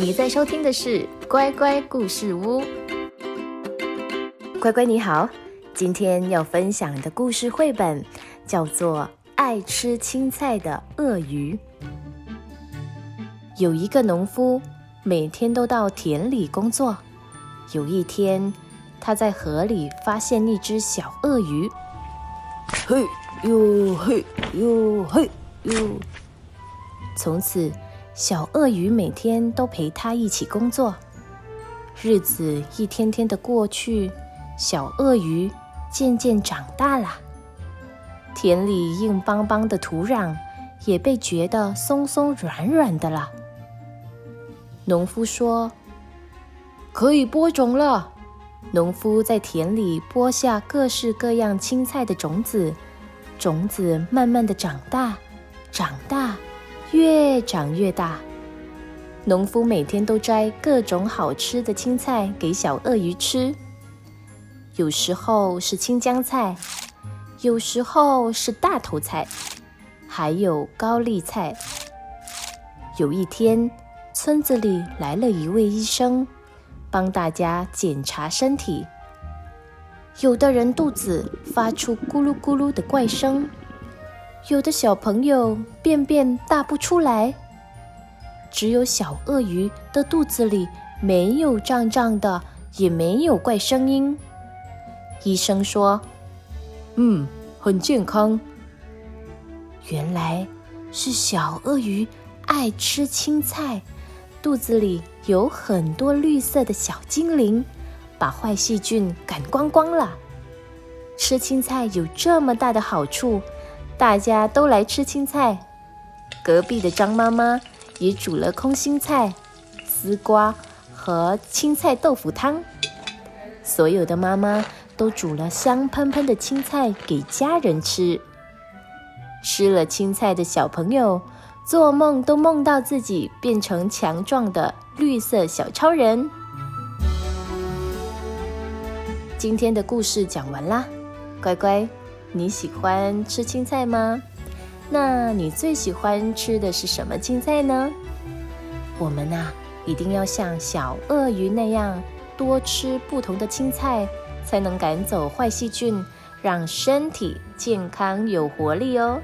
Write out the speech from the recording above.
你在收听的是乖乖故事屋。乖乖你好，今天要分享的故事绘本叫做《爱吃青菜的鳄鱼》。有一个农夫，每天都到田里工作。有一天，他在河里发现一只小鳄鱼。嘿呦嘿呦嘿呦！从此，小鳄鱼每天都陪他一起工作，日子一天天的过去，小鳄鱼渐渐长大了。田里硬邦邦的土壤也被觉得松松软软的了。农夫说：“可以播种了。”农夫在田里播下各式各样青菜的种子，种子慢慢的长大，长大。越长越大，农夫每天都摘各种好吃的青菜给小鳄鱼吃。有时候是青江菜，有时候是大头菜，还有高丽菜。有一天，村子里来了一位医生，帮大家检查身体。有的人肚子发出咕噜咕噜的怪声。有的小朋友便便大不出来，只有小鳄鱼的肚子里没有胀胀的，也没有怪声音。医生说：“嗯，很健康。”原来是小鳄鱼爱吃青菜，肚子里有很多绿色的小精灵，把坏细菌赶光光了。吃青菜有这么大的好处。大家都来吃青菜，隔壁的张妈妈也煮了空心菜、丝瓜和青菜豆腐汤。所有的妈妈都煮了香喷喷的青菜给家人吃。吃了青菜的小朋友，做梦都梦到自己变成强壮的绿色小超人。今天的故事讲完啦，乖乖。你喜欢吃青菜吗？那你最喜欢吃的是什么青菜呢？我们呐，一定要像小鳄鱼那样多吃不同的青菜，才能赶走坏细菌，让身体健康有活力哦。